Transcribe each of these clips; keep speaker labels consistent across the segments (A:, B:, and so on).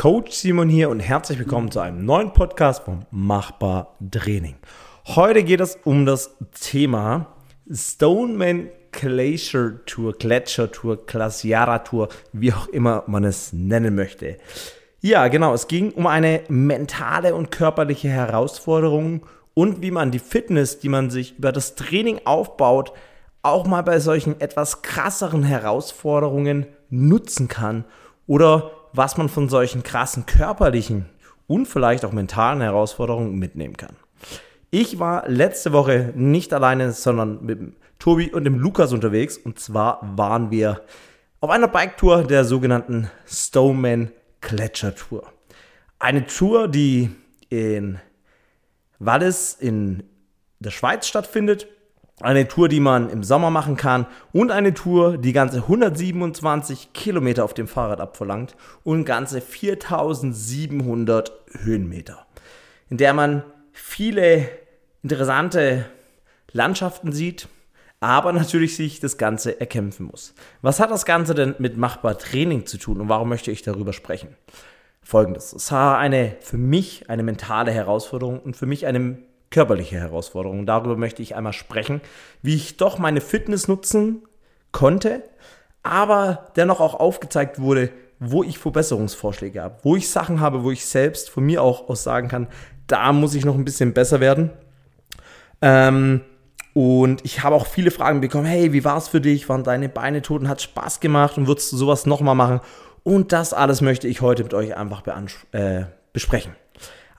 A: Coach Simon hier und herzlich willkommen zu einem neuen Podcast vom Machbar Training. Heute geht es um das Thema Stoneman Glacier Tour, Gletscher Tour, Glaciara Tour, wie auch immer man es nennen möchte. Ja, genau, es ging um eine mentale und körperliche Herausforderung und wie man die Fitness, die man sich über das Training aufbaut, auch mal bei solchen etwas krasseren Herausforderungen nutzen kann oder was man von solchen krassen körperlichen und vielleicht auch mentalen Herausforderungen mitnehmen kann. Ich war letzte Woche nicht alleine, sondern mit dem Tobi und dem Lukas unterwegs. Und zwar waren wir auf einer Biketour der sogenannten Stoneman Gletscher Tour. Eine Tour, die in Wallis in der Schweiz stattfindet eine Tour, die man im Sommer machen kann und eine Tour, die ganze 127 Kilometer auf dem Fahrrad abverlangt und ganze 4700 Höhenmeter, in der man viele interessante Landschaften sieht, aber natürlich sich das Ganze erkämpfen muss. Was hat das Ganze denn mit machbar Training zu tun und warum möchte ich darüber sprechen? Folgendes. Es war eine, für mich eine mentale Herausforderung und für mich eine körperliche Herausforderungen. Darüber möchte ich einmal sprechen, wie ich doch meine Fitness nutzen konnte, aber dennoch auch aufgezeigt wurde, wo ich Verbesserungsvorschläge habe, wo ich Sachen habe, wo ich selbst von mir auch aus sagen kann, da muss ich noch ein bisschen besser werden. Ähm, und ich habe auch viele Fragen bekommen, hey, wie war es für dich? Waren deine Beine tot und hat Spaß gemacht und würdest du sowas nochmal machen? Und das alles möchte ich heute mit euch einfach äh, besprechen.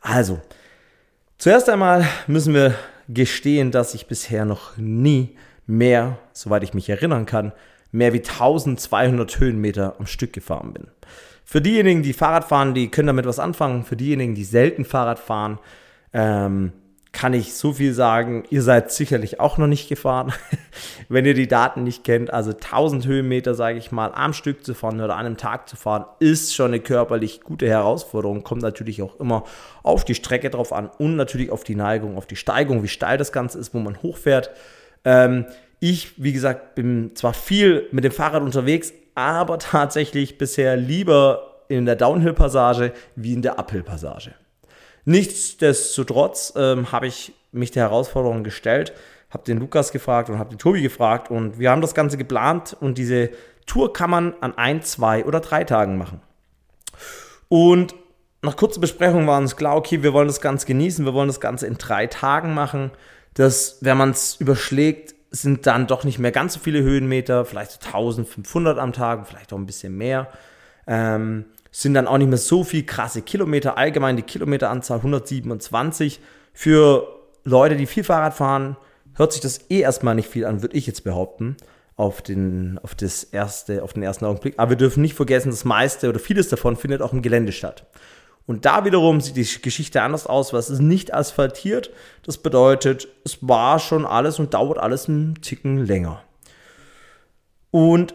A: Also, Zuerst einmal müssen wir gestehen, dass ich bisher noch nie mehr, soweit ich mich erinnern kann, mehr wie 1200 Höhenmeter am Stück gefahren bin. Für diejenigen, die Fahrrad fahren, die können damit was anfangen. Für diejenigen, die selten Fahrrad fahren, ähm, kann ich so viel sagen, ihr seid sicherlich auch noch nicht gefahren, wenn ihr die Daten nicht kennt. Also 1000 Höhenmeter, sage ich mal, am Stück zu fahren oder an einem Tag zu fahren, ist schon eine körperlich gute Herausforderung. Kommt natürlich auch immer auf die Strecke drauf an und natürlich auf die Neigung, auf die Steigung, wie steil das Ganze ist, wo man hochfährt. Ähm, ich, wie gesagt, bin zwar viel mit dem Fahrrad unterwegs, aber tatsächlich bisher lieber in der Downhill-Passage wie in der Uphill-Passage. Nichtsdestotrotz ähm, habe ich mich der Herausforderung gestellt, habe den Lukas gefragt und habe den Tobi gefragt und wir haben das Ganze geplant und diese Tour kann man an ein, zwei oder drei Tagen machen. Und nach kurzer Besprechung war uns klar, okay, wir wollen das Ganze genießen, wir wollen das Ganze in drei Tagen machen. Das, wenn man es überschlägt, sind dann doch nicht mehr ganz so viele Höhenmeter, vielleicht so 1500 am Tag, vielleicht auch ein bisschen mehr. Ähm, sind dann auch nicht mehr so viel krasse Kilometer. Allgemein die Kilometeranzahl 127. Für Leute, die viel Fahrrad fahren, hört sich das eh erstmal nicht viel an, würde ich jetzt behaupten, auf den, auf, das erste, auf den ersten Augenblick. Aber wir dürfen nicht vergessen, das meiste oder vieles davon findet auch im Gelände statt. Und da wiederum sieht die Geschichte anders aus, weil es ist nicht asphaltiert. Das bedeutet, es war schon alles und dauert alles einen Ticken länger. Und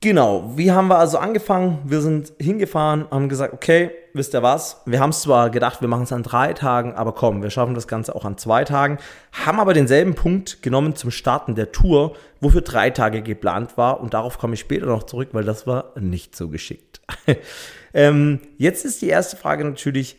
A: Genau, wie haben wir also angefangen? Wir sind hingefahren, haben gesagt, okay, wisst ihr was? Wir haben es zwar gedacht, wir machen es an drei Tagen, aber komm, wir schaffen das Ganze auch an zwei Tagen, haben aber denselben Punkt genommen zum Starten der Tour, wofür drei Tage geplant war und darauf komme ich später noch zurück, weil das war nicht so geschickt. ähm, jetzt ist die erste Frage natürlich,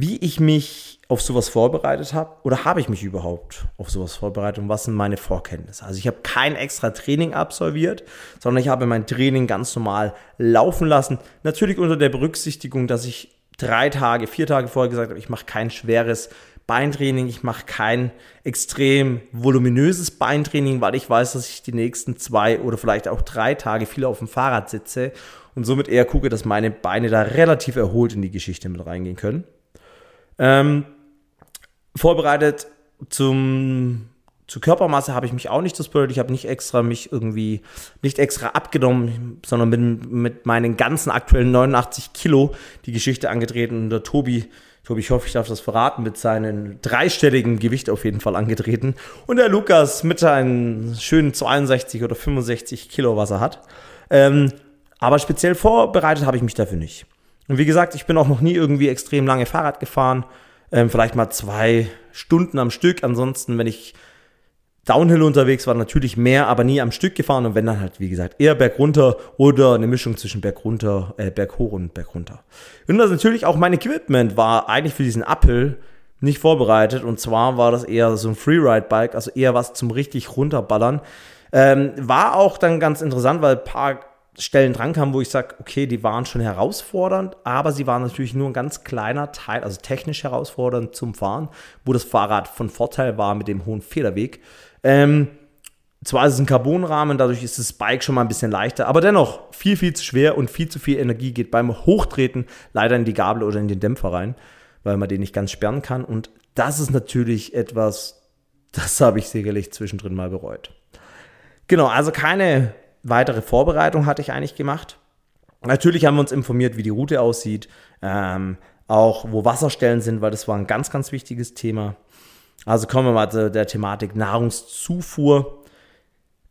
A: wie ich mich auf sowas vorbereitet habe oder habe ich mich überhaupt auf sowas vorbereitet und was sind meine Vorkenntnisse? Also ich habe kein extra Training absolviert, sondern ich habe mein Training ganz normal laufen lassen. Natürlich unter der Berücksichtigung, dass ich drei Tage, vier Tage vorher gesagt habe, ich mache kein schweres Beintraining, ich mache kein extrem voluminöses Beintraining, weil ich weiß, dass ich die nächsten zwei oder vielleicht auch drei Tage viel auf dem Fahrrad sitze und somit eher gucke, dass meine Beine da relativ erholt in die Geschichte mit reingehen können. Ähm, vorbereitet zum zur Körpermasse habe ich mich auch nicht gespoilt. Ich habe nicht extra mich irgendwie, nicht extra abgenommen, sondern bin mit meinen ganzen aktuellen 89 Kilo die Geschichte angetreten. Und der Tobi, Tobi, ich hoffe, ich darf das verraten, mit seinem dreistelligen Gewicht auf jeden Fall angetreten. Und der Lukas mit seinen schönen 62 oder 65 Kilo, was er hat. Ähm, aber speziell vorbereitet habe ich mich dafür nicht. Und wie gesagt, ich bin auch noch nie irgendwie extrem lange Fahrrad gefahren. Ähm, vielleicht mal zwei Stunden am Stück. Ansonsten, wenn ich Downhill unterwegs war, natürlich mehr, aber nie am Stück gefahren und wenn dann halt, wie gesagt, eher bergunter oder eine Mischung zwischen bergunter, äh, berghoch und bergunter. Und das natürlich auch mein Equipment war eigentlich für diesen Uphill nicht vorbereitet und zwar war das eher so ein Freeride-Bike, also eher was zum richtig runterballern. Ähm, war auch dann ganz interessant, weil ein paar Stellen dran kamen, wo ich sage, okay, die waren schon herausfordernd, aber sie waren natürlich nur ein ganz kleiner Teil, also technisch herausfordernd zum Fahren, wo das Fahrrad von Vorteil war mit dem hohen Federweg. Ähm, zwar ist es ein Carbonrahmen, dadurch ist das Bike schon mal ein bisschen leichter, aber dennoch viel, viel zu schwer und viel zu viel Energie geht beim Hochtreten leider in die Gabel oder in den Dämpfer rein, weil man den nicht ganz sperren kann. Und das ist natürlich etwas, das habe ich sicherlich zwischendrin mal bereut. Genau, also keine weitere Vorbereitung hatte ich eigentlich gemacht. Natürlich haben wir uns informiert, wie die Route aussieht, ähm, auch wo Wasserstellen sind, weil das war ein ganz, ganz wichtiges Thema. Also kommen wir mal zu der Thematik Nahrungszufuhr.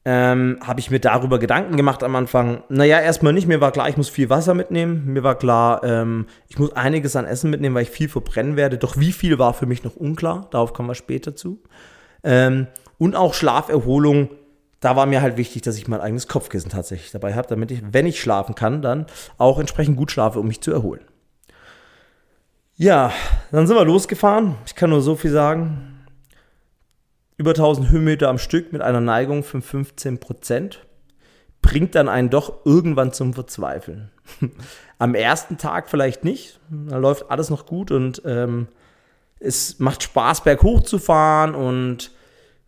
A: Ähm, habe ich mir darüber Gedanken gemacht am Anfang. Naja, erstmal nicht. Mir war klar, ich muss viel Wasser mitnehmen. Mir war klar, ähm, ich muss einiges an Essen mitnehmen, weil ich viel verbrennen werde. Doch wie viel war für mich noch unklar. Darauf kommen wir später zu. Ähm, und auch Schlaferholung. Da war mir halt wichtig, dass ich mein eigenes Kopfkissen tatsächlich dabei habe, damit ich, wenn ich schlafen kann, dann auch entsprechend gut schlafe, um mich zu erholen. Ja, dann sind wir losgefahren. Ich kann nur so viel sagen über 1000 Höhenmeter am Stück mit einer Neigung von 15 Prozent bringt dann einen doch irgendwann zum Verzweifeln. Am ersten Tag vielleicht nicht, da läuft alles noch gut und ähm, es macht Spaß, berghoch zu fahren und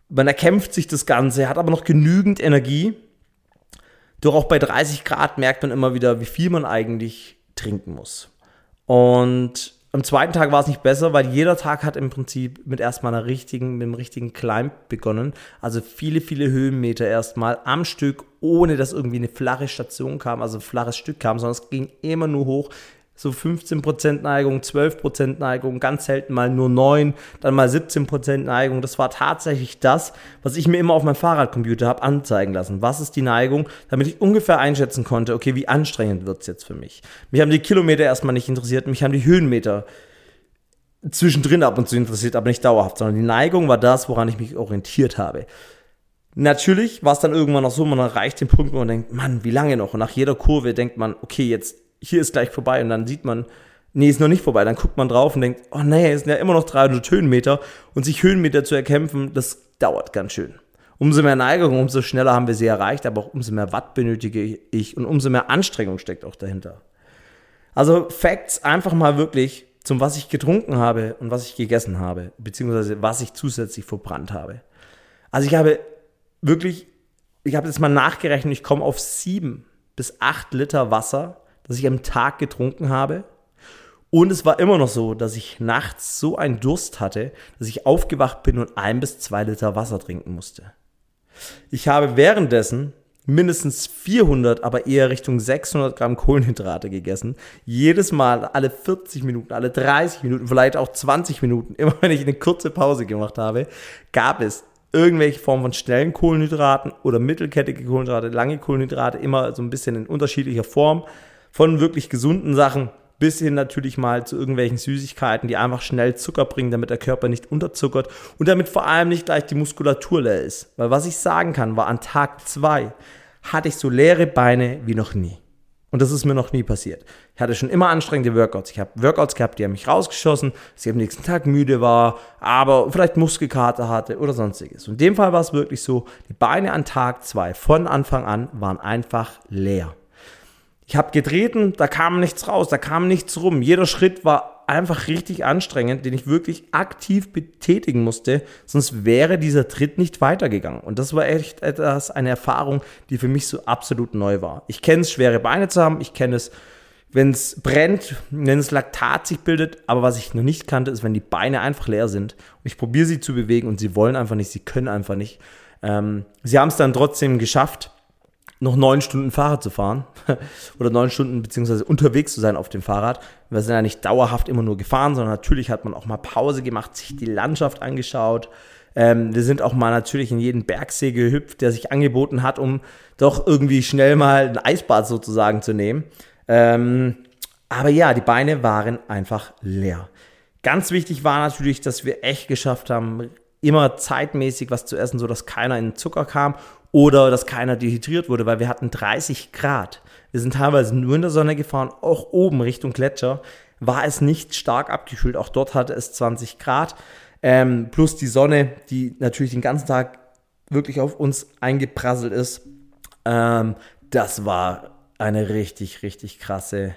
A: man erkämpft sich das Ganze, hat aber noch genügend Energie. Doch auch bei 30 Grad merkt man immer wieder, wie viel man eigentlich trinken muss. Und am zweiten Tag war es nicht besser, weil jeder Tag hat im Prinzip mit erstmal einer richtigen, mit einem richtigen Climb begonnen. Also viele, viele Höhenmeter erstmal am Stück, ohne dass irgendwie eine flache Station kam, also ein flaches Stück kam, sondern es ging immer nur hoch so 15% Neigung, 12% Neigung, ganz selten mal nur 9, dann mal 17% Neigung. Das war tatsächlich das, was ich mir immer auf meinem Fahrradcomputer habe anzeigen lassen. Was ist die Neigung, damit ich ungefähr einschätzen konnte, okay, wie anstrengend wird es jetzt für mich. Mich haben die Kilometer erstmal nicht interessiert, mich haben die Höhenmeter zwischendrin ab und zu interessiert, aber nicht dauerhaft, sondern die Neigung war das, woran ich mich orientiert habe. Natürlich war es dann irgendwann noch so, man erreicht den Punkt, wo man denkt, Mann, wie lange noch? Und nach jeder Kurve denkt man, okay, jetzt hier ist gleich vorbei und dann sieht man, nee, ist noch nicht vorbei. Dann guckt man drauf und denkt, oh nee, es sind ja immer noch 300 Höhenmeter und sich Höhenmeter zu erkämpfen, das dauert ganz schön. Umso mehr Neigung, umso schneller haben wir sie erreicht, aber auch umso mehr Watt benötige ich und umso mehr Anstrengung steckt auch dahinter. Also Facts einfach mal wirklich zum, was ich getrunken habe und was ich gegessen habe, beziehungsweise was ich zusätzlich verbrannt habe. Also ich habe wirklich, ich habe jetzt mal nachgerechnet, ich komme auf sieben bis acht Liter Wasser das ich am Tag getrunken habe. Und es war immer noch so, dass ich nachts so einen Durst hatte, dass ich aufgewacht bin und ein bis zwei Liter Wasser trinken musste. Ich habe währenddessen mindestens 400, aber eher Richtung 600 Gramm Kohlenhydrate gegessen. Jedes Mal, alle 40 Minuten, alle 30 Minuten, vielleicht auch 20 Minuten, immer wenn ich eine kurze Pause gemacht habe, gab es irgendwelche Formen von schnellen Kohlenhydraten oder mittelkettige Kohlenhydrate, lange Kohlenhydrate, immer so ein bisschen in unterschiedlicher Form. Von wirklich gesunden Sachen bis hin natürlich mal zu irgendwelchen Süßigkeiten, die einfach schnell Zucker bringen, damit der Körper nicht unterzuckert und damit vor allem nicht gleich die Muskulatur leer ist. Weil was ich sagen kann, war an Tag zwei hatte ich so leere Beine wie noch nie. Und das ist mir noch nie passiert. Ich hatte schon immer anstrengende Workouts. Ich habe Workouts gehabt, die haben mich rausgeschossen, dass ich am nächsten Tag müde war, aber vielleicht Muskelkater hatte oder sonstiges. Und in dem Fall war es wirklich so, die Beine an Tag zwei von Anfang an waren einfach leer. Ich habe getreten, da kam nichts raus, da kam nichts rum. Jeder Schritt war einfach richtig anstrengend, den ich wirklich aktiv betätigen musste, sonst wäre dieser Tritt nicht weitergegangen. Und das war echt etwas, eine Erfahrung, die für mich so absolut neu war. Ich kenne es, schwere Beine zu haben, ich kenne es, wenn es brennt, wenn es Laktat sich bildet, aber was ich noch nicht kannte, ist, wenn die Beine einfach leer sind und ich probiere sie zu bewegen und sie wollen einfach nicht, sie können einfach nicht. Ähm, sie haben es dann trotzdem geschafft, noch neun Stunden Fahrrad zu fahren oder neun Stunden beziehungsweise unterwegs zu sein auf dem Fahrrad. Wir sind ja nicht dauerhaft immer nur gefahren, sondern natürlich hat man auch mal Pause gemacht, sich die Landschaft angeschaut. Ähm, wir sind auch mal natürlich in jeden Bergsee gehüpft, der sich angeboten hat, um doch irgendwie schnell mal ein Eisbad sozusagen zu nehmen. Ähm, aber ja, die Beine waren einfach leer. Ganz wichtig war natürlich, dass wir echt geschafft haben, immer zeitmäßig was zu essen, sodass keiner in Zucker kam oder dass keiner dehydriert wurde, weil wir hatten 30 Grad. Wir sind teilweise nur in der Sonne gefahren, auch oben Richtung Gletscher war es nicht stark abgekühlt. Auch dort hatte es 20 Grad. Ähm, plus die Sonne, die natürlich den ganzen Tag wirklich auf uns eingeprasselt ist. Ähm, das war eine richtig, richtig krasse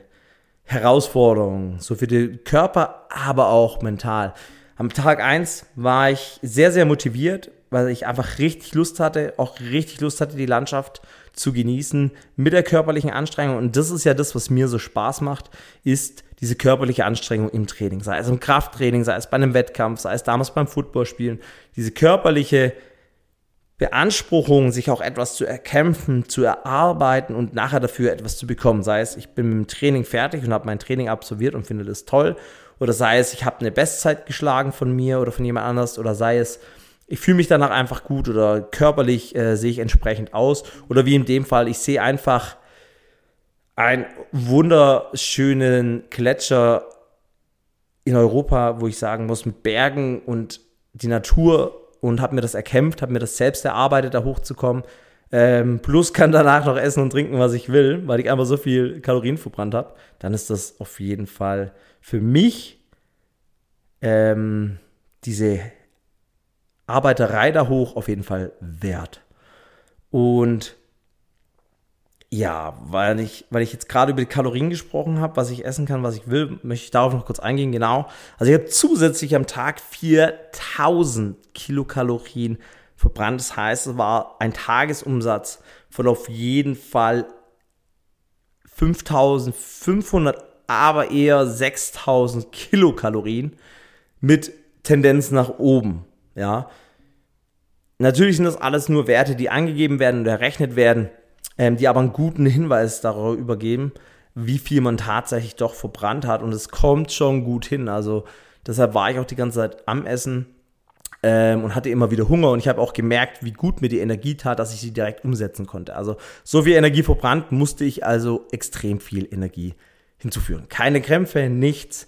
A: Herausforderung. So für den Körper, aber auch mental. Am Tag 1 war ich sehr, sehr motiviert, weil ich einfach richtig Lust hatte, auch richtig Lust hatte, die Landschaft zu genießen mit der körperlichen Anstrengung. Und das ist ja das, was mir so Spaß macht, ist diese körperliche Anstrengung im Training. Sei es im Krafttraining, sei es bei einem Wettkampf, sei es damals beim Footballspielen. Diese körperliche Beanspruchung, sich auch etwas zu erkämpfen, zu erarbeiten und nachher dafür etwas zu bekommen. Sei es, ich bin mit dem Training fertig und habe mein Training absolviert und finde das toll. Oder sei es, ich habe eine Bestzeit geschlagen von mir oder von jemand anders. Oder sei es, ich fühle mich danach einfach gut oder körperlich äh, sehe ich entsprechend aus. Oder wie in dem Fall, ich sehe einfach einen wunderschönen Gletscher in Europa, wo ich sagen muss, mit Bergen und die Natur und habe mir das erkämpft, habe mir das selbst erarbeitet, da hochzukommen. Ähm, plus kann danach noch essen und trinken, was ich will, weil ich einfach so viel Kalorien verbrannt habe. Dann ist das auf jeden Fall für mich ähm, diese Arbeiterei da hoch auf jeden Fall wert. Und ja, weil ich, weil ich jetzt gerade über die Kalorien gesprochen habe, was ich essen kann, was ich will, möchte ich darauf noch kurz eingehen. Genau. Also ich habe zusätzlich am Tag 4000 Kilokalorien verbrannt. Das heißt, es war ein Tagesumsatz von auf jeden Fall 5500, aber eher 6000 Kilokalorien mit Tendenz nach oben. Ja. Natürlich sind das alles nur Werte, die angegeben werden und errechnet werden ähm, die aber einen guten Hinweis darüber geben, wie viel man tatsächlich doch verbrannt hat. Und es kommt schon gut hin. Also deshalb war ich auch die ganze Zeit am Essen ähm, und hatte immer wieder Hunger. Und ich habe auch gemerkt, wie gut mir die Energie tat, dass ich sie direkt umsetzen konnte. Also so viel Energie verbrannt musste ich also extrem viel Energie hinzuführen. Keine Krämpfe, nichts.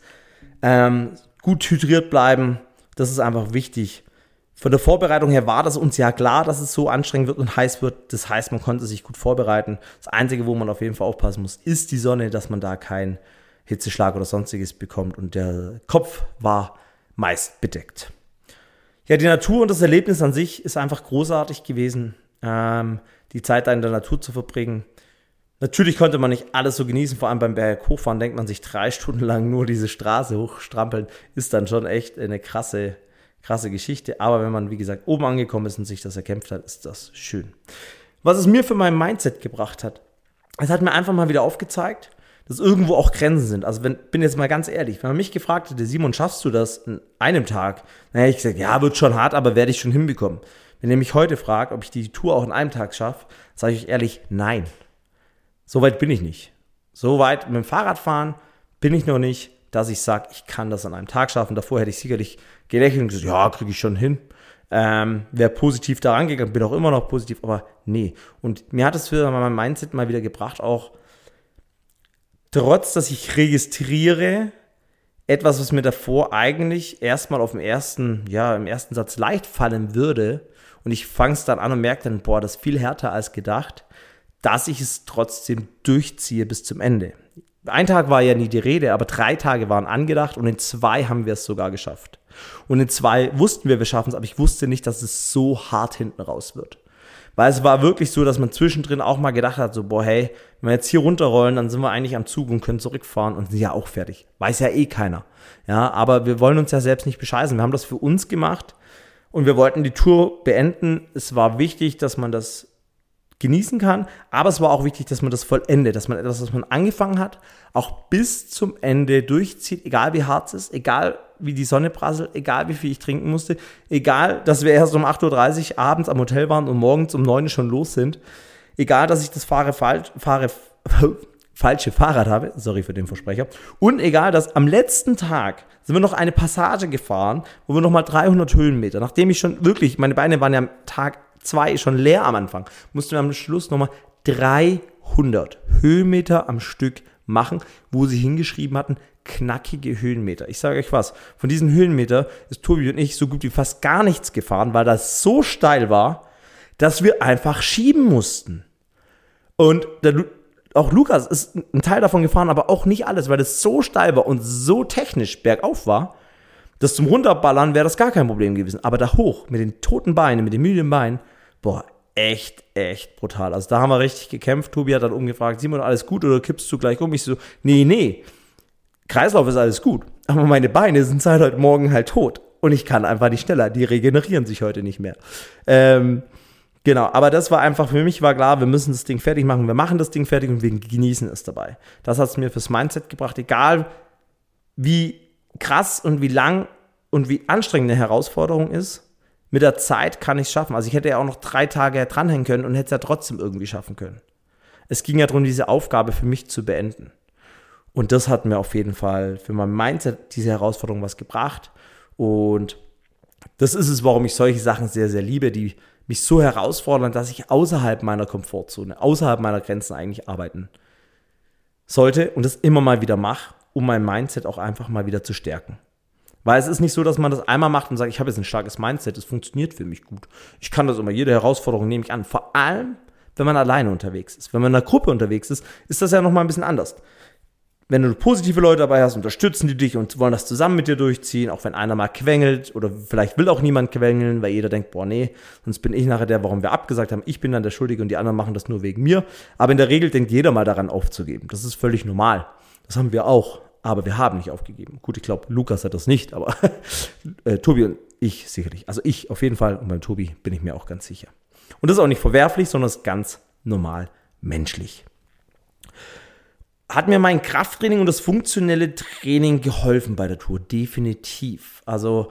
A: Ähm, gut hydriert bleiben, das ist einfach wichtig von der Vorbereitung her war das uns ja klar, dass es so anstrengend wird und heiß wird. Das heißt, man konnte sich gut vorbereiten. Das Einzige, wo man auf jeden Fall aufpassen muss, ist die Sonne, dass man da keinen Hitzeschlag oder sonstiges bekommt. Und der Kopf war meist bedeckt. Ja, die Natur und das Erlebnis an sich ist einfach großartig gewesen, ähm, die Zeit da in der Natur zu verbringen. Natürlich konnte man nicht alles so genießen, vor allem beim Berg hochfahren, denkt man sich drei Stunden lang nur diese Straße hochstrampeln, ist dann schon echt eine krasse krasse Geschichte. Aber wenn man, wie gesagt, oben angekommen ist und sich das erkämpft hat, ist das schön. Was es mir für mein Mindset gebracht hat, es hat mir einfach mal wieder aufgezeigt, dass irgendwo auch Grenzen sind. Also wenn, bin jetzt mal ganz ehrlich, wenn man mich gefragt hätte, Simon, schaffst du das in einem Tag? Dann ich gesagt, ja, wird schon hart, aber werde ich schon hinbekommen. Wenn ihr mich heute fragt, ob ich die Tour auch in einem Tag schaffe, sage ich euch ehrlich, nein. So weit bin ich nicht. So weit mit dem Fahrradfahren bin ich noch nicht, dass ich sage, ich kann das an einem Tag schaffen. Davor hätte ich sicherlich gelächelt und gesagt, ja, kriege ich schon hin. Ähm, Wäre positiv da rangegangen, bin auch immer noch positiv, aber nee. Und mir hat es für mein Mindset mal wieder gebracht, auch trotz, dass ich registriere, etwas, was mir davor eigentlich erstmal auf dem ersten, ja, im ersten Satz leicht fallen würde. Und ich fange es dann an und merke dann, boah, das ist viel härter als gedacht, dass ich es trotzdem durchziehe bis zum Ende. Ein Tag war ja nie die Rede, aber drei Tage waren angedacht und in zwei haben wir es sogar geschafft. Und in zwei wussten wir, wir schaffen es, aber ich wusste nicht, dass es so hart hinten raus wird. Weil es war wirklich so, dass man zwischendrin auch mal gedacht hat, so, boah, hey, wenn wir jetzt hier runterrollen, dann sind wir eigentlich am Zug und können zurückfahren und sind ja auch fertig. Weiß ja eh keiner. Ja, aber wir wollen uns ja selbst nicht bescheißen. Wir haben das für uns gemacht und wir wollten die Tour beenden. Es war wichtig, dass man das genießen kann. Aber es war auch wichtig, dass man das vollendet, dass man etwas, was man angefangen hat, auch bis zum Ende durchzieht, egal wie hart es ist, egal wie die Sonne prasselt, egal wie viel ich trinken musste, egal, dass wir erst um 8.30 Uhr abends am Hotel waren und morgens um 9 Uhr schon los sind, egal, dass ich das fahre, falsch, fahre falsche Fahrrad habe, sorry für den Versprecher, und egal, dass am letzten Tag sind wir noch eine Passage gefahren, wo wir nochmal 300 Höhenmeter, nachdem ich schon wirklich, meine Beine waren ja am Tag zwei schon leer am Anfang, mussten wir am Schluss nochmal 300 Höhenmeter am Stück machen, wo sie hingeschrieben hatten, knackige Höhenmeter. Ich sage euch was, von diesen Höhenmeter ist Tobi und ich so gut wie fast gar nichts gefahren, weil das so steil war, dass wir einfach schieben mussten. Und der, auch Lukas ist ein Teil davon gefahren, aber auch nicht alles, weil es so steil war und so technisch bergauf war, dass zum Runterballern wäre das gar kein Problem gewesen. Aber da hoch, mit den toten Beinen, mit den müden Beinen, boah, echt, echt brutal. Also da haben wir richtig gekämpft. Tobi hat dann umgefragt, Simon, alles gut oder kippst du gleich um? Ich so, nee, nee, Kreislauf ist alles gut. Aber meine Beine sind seit heute Morgen halt tot. Und ich kann einfach nicht schneller. Die regenerieren sich heute nicht mehr. Ähm, genau, aber das war einfach, für mich war klar, wir müssen das Ding fertig machen. Wir machen das Ding fertig und wir genießen es dabei. Das hat es mir fürs Mindset gebracht. Egal wie krass und wie lang und wie anstrengend eine Herausforderung ist, mit der Zeit kann ich es schaffen. Also ich hätte ja auch noch drei Tage dranhängen können und hätte es ja trotzdem irgendwie schaffen können. Es ging ja darum, diese Aufgabe für mich zu beenden. Und das hat mir auf jeden Fall für mein Mindset diese Herausforderung was gebracht. Und das ist es, warum ich solche Sachen sehr, sehr liebe, die mich so herausfordern, dass ich außerhalb meiner Komfortzone, außerhalb meiner Grenzen eigentlich arbeiten sollte und das immer mal wieder mache, um mein Mindset auch einfach mal wieder zu stärken. Weil es ist nicht so, dass man das einmal macht und sagt, ich habe jetzt ein starkes Mindset, das funktioniert für mich gut. Ich kann das immer, jede Herausforderung nehme ich an. Vor allem, wenn man alleine unterwegs ist. Wenn man in einer Gruppe unterwegs ist, ist das ja nochmal ein bisschen anders. Wenn du positive Leute dabei hast, unterstützen die dich und wollen das zusammen mit dir durchziehen, auch wenn einer mal quengelt oder vielleicht will auch niemand quengeln, weil jeder denkt, boah, nee, sonst bin ich nachher der, warum wir abgesagt haben. Ich bin dann der Schuldige und die anderen machen das nur wegen mir. Aber in der Regel denkt jeder mal daran aufzugeben. Das ist völlig normal. Das haben wir auch aber wir haben nicht aufgegeben. Gut, ich glaube, Lukas hat das nicht, aber äh, Tobi und ich sicherlich. Also ich auf jeden Fall und beim Tobi bin ich mir auch ganz sicher. Und das ist auch nicht verwerflich, sondern ist ganz normal menschlich. Hat mir mein Krafttraining und das funktionelle Training geholfen bei der Tour? Definitiv. Also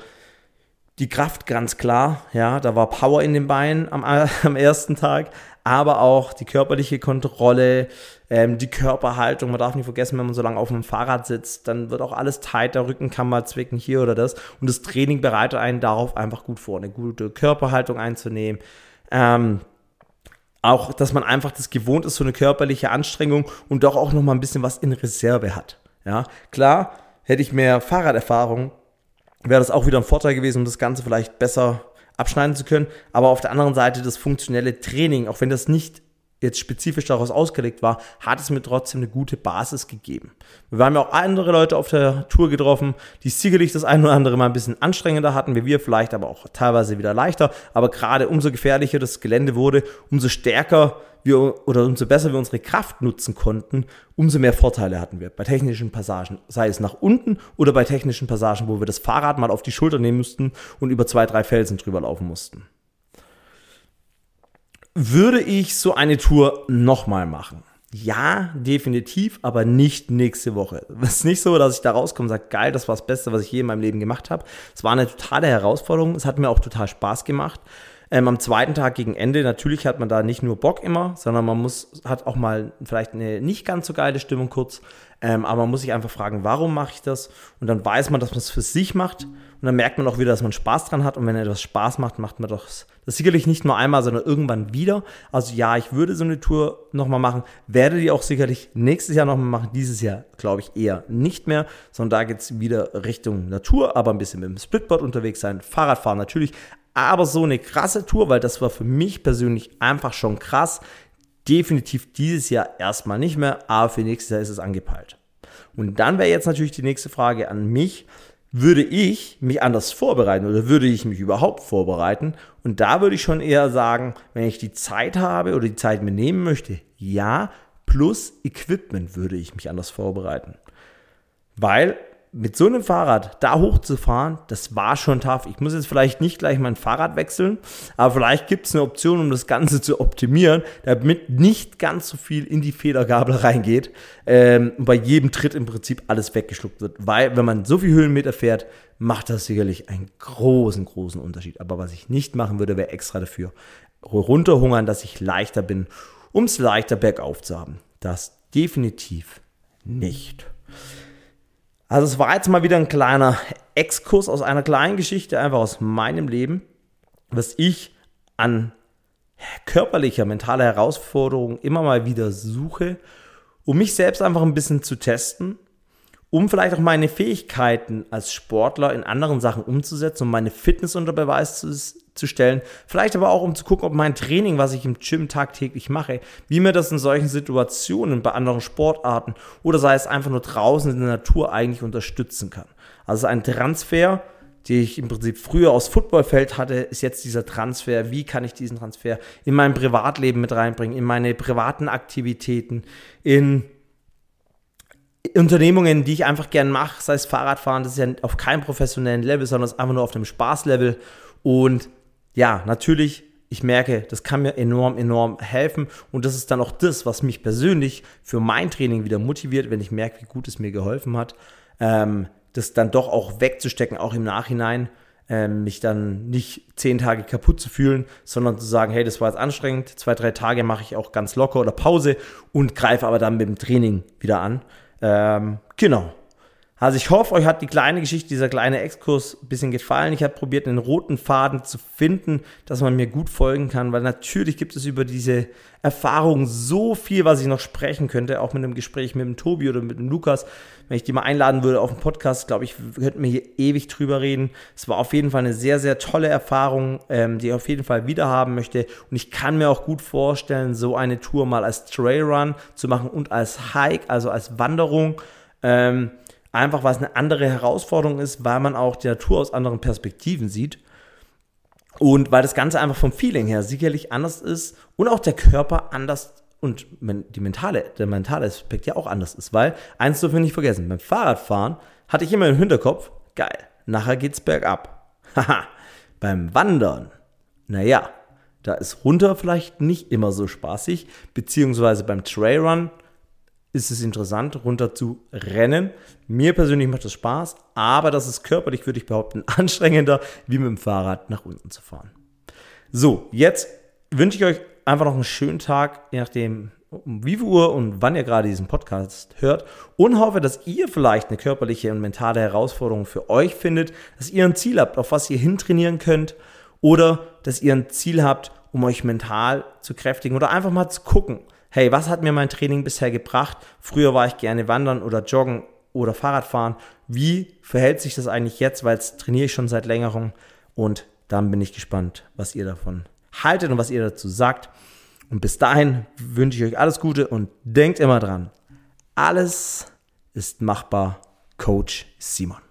A: die Kraft ganz klar, ja, da war Power in den Beinen am, am ersten Tag, aber auch die körperliche Kontrolle, ähm, die Körperhaltung. Man darf nicht vergessen, wenn man so lange auf dem Fahrrad sitzt, dann wird auch alles tight, der Rücken kann mal zwicken, hier oder das. Und das Training bereitet einen darauf einfach gut vor, eine gute Körperhaltung einzunehmen. Ähm, auch, dass man einfach das gewohnt ist, so eine körperliche Anstrengung und doch auch noch mal ein bisschen was in Reserve hat. Ja, klar, hätte ich mehr Fahrraderfahrung, wäre das auch wieder ein Vorteil gewesen, um das Ganze vielleicht besser abschneiden zu können. Aber auf der anderen Seite das funktionelle Training, auch wenn das nicht jetzt spezifisch daraus ausgelegt war, hat es mir trotzdem eine gute Basis gegeben. Wir haben ja auch andere Leute auf der Tour getroffen, die sicherlich das ein oder andere mal ein bisschen anstrengender hatten, wie wir vielleicht, aber auch teilweise wieder leichter. Aber gerade umso gefährlicher das Gelände wurde, umso stärker wir oder umso besser wir unsere Kraft nutzen konnten, umso mehr Vorteile hatten wir bei technischen Passagen, sei es nach unten oder bei technischen Passagen, wo wir das Fahrrad mal auf die Schulter nehmen mussten und über zwei, drei Felsen drüber laufen mussten. Würde ich so eine Tour nochmal machen? Ja, definitiv, aber nicht nächste Woche. Es ist nicht so, dass ich da rauskomme und sage, geil, das war das Beste, was ich je in meinem Leben gemacht habe. Es war eine totale Herausforderung. Es hat mir auch total Spaß gemacht. Ähm, am zweiten Tag gegen Ende, natürlich hat man da nicht nur Bock immer, sondern man muss, hat auch mal vielleicht eine nicht ganz so geile Stimmung kurz. Ähm, aber man muss sich einfach fragen, warum mache ich das? Und dann weiß man, dass man es für sich macht. Und dann merkt man auch wieder, dass man Spaß dran hat. Und wenn etwas Spaß macht, macht man doch das sicherlich nicht nur einmal, sondern irgendwann wieder. Also ja, ich würde so eine Tour nochmal machen, werde die auch sicherlich nächstes Jahr nochmal machen. Dieses Jahr glaube ich eher nicht mehr, sondern da geht es wieder Richtung Natur, aber ein bisschen mit dem Splitboard unterwegs sein, Fahrradfahren natürlich, aber so eine krasse Tour, weil das war für mich persönlich einfach schon krass. Definitiv dieses Jahr erstmal nicht mehr, aber für nächstes Jahr ist es angepeilt. Und dann wäre jetzt natürlich die nächste Frage an mich. Würde ich mich anders vorbereiten oder würde ich mich überhaupt vorbereiten? Und da würde ich schon eher sagen, wenn ich die Zeit habe oder die Zeit mir nehmen möchte, ja, plus Equipment würde ich mich anders vorbereiten. Weil mit so einem Fahrrad da hochzufahren, das war schon tough. Ich muss jetzt vielleicht nicht gleich mein Fahrrad wechseln, aber vielleicht gibt es eine Option, um das Ganze zu optimieren, damit nicht ganz so viel in die Federgabel reingeht ähm, und bei jedem Tritt im Prinzip alles weggeschluckt wird. Weil, wenn man so viel Höhenmeter fährt, macht das sicherlich einen großen, großen Unterschied. Aber was ich nicht machen würde, wäre extra dafür runterhungern, dass ich leichter bin, um es leichter bergauf zu haben. Das definitiv nicht. Also es war jetzt mal wieder ein kleiner Exkurs aus einer kleinen Geschichte, einfach aus meinem Leben, was ich an körperlicher, mentaler Herausforderung immer mal wieder suche um mich selbst einfach ein bisschen zu testen, um vielleicht auch meine Fähigkeiten als Sportler in anderen Sachen umzusetzen, um meine Fitness unter Beweis zu, zu stellen. Vielleicht aber auch, um zu gucken, ob mein Training, was ich im Gym tagtäglich mache, wie mir das in solchen Situationen bei anderen Sportarten oder sei es einfach nur draußen in der Natur eigentlich unterstützen kann. Also ein Transfer, die ich im Prinzip früher aus Footballfeld hatte, ist jetzt dieser Transfer. Wie kann ich diesen Transfer in mein Privatleben mit reinbringen, in meine privaten Aktivitäten, in Unternehmungen, die ich einfach gern mache, sei es Fahrradfahren, das ist ja auf keinem professionellen Level, sondern es ist einfach nur auf dem Spaßlevel. Und ja, natürlich, ich merke, das kann mir enorm, enorm helfen. Und das ist dann auch das, was mich persönlich für mein Training wieder motiviert, wenn ich merke, wie gut es mir geholfen hat, ähm, das dann doch auch wegzustecken, auch im Nachhinein. Ähm, mich dann nicht zehn Tage kaputt zu fühlen, sondern zu sagen, hey, das war jetzt anstrengend, zwei, drei Tage mache ich auch ganz locker oder Pause und greife aber dann mit dem Training wieder an. Ähm, genau. Also ich hoffe, euch hat die kleine Geschichte, dieser kleine Exkurs ein bisschen gefallen. Ich habe probiert, einen roten Faden zu finden, dass man mir gut folgen kann, weil natürlich gibt es über diese Erfahrung so viel, was ich noch sprechen könnte, auch mit einem Gespräch mit dem Tobi oder mit dem Lukas. Wenn ich die mal einladen würde auf den Podcast, glaube ich, könnten wir hier ewig drüber reden. Es war auf jeden Fall eine sehr, sehr tolle Erfahrung, ähm, die ich auf jeden Fall wieder haben möchte. Und ich kann mir auch gut vorstellen, so eine Tour mal als Trailrun zu machen und als Hike, also als Wanderung. Ähm, Einfach weil es eine andere Herausforderung ist, weil man auch die Natur aus anderen Perspektiven sieht. Und weil das Ganze einfach vom Feeling her sicherlich anders ist und auch der Körper anders und die mentale, der mentale Aspekt ja auch anders ist. Weil, eins dürfen wir nicht vergessen, beim Fahrradfahren hatte ich immer im Hinterkopf, geil, nachher geht's bergab. Haha, beim Wandern, naja, da ist runter vielleicht nicht immer so spaßig, beziehungsweise beim Trailrun ist es interessant, runter zu rennen. Mir persönlich macht das Spaß, aber das ist körperlich, würde ich behaupten, anstrengender, wie mit dem Fahrrad nach unten zu fahren. So, jetzt wünsche ich euch einfach noch einen schönen Tag, je nachdem, um wie viel Uhr und wann ihr gerade diesen Podcast hört und hoffe, dass ihr vielleicht eine körperliche und mentale Herausforderung für euch findet, dass ihr ein Ziel habt, auf was ihr hintrainieren könnt oder dass ihr ein Ziel habt, um euch mental zu kräftigen oder einfach mal zu gucken, hey, was hat mir mein Training bisher gebracht? Früher war ich gerne wandern oder joggen oder Fahrradfahren. Wie verhält sich das eigentlich jetzt? Weil jetzt trainiere ich schon seit längerem und dann bin ich gespannt, was ihr davon haltet und was ihr dazu sagt. Und bis dahin wünsche ich euch alles Gute und denkt immer dran, alles ist machbar. Coach Simon.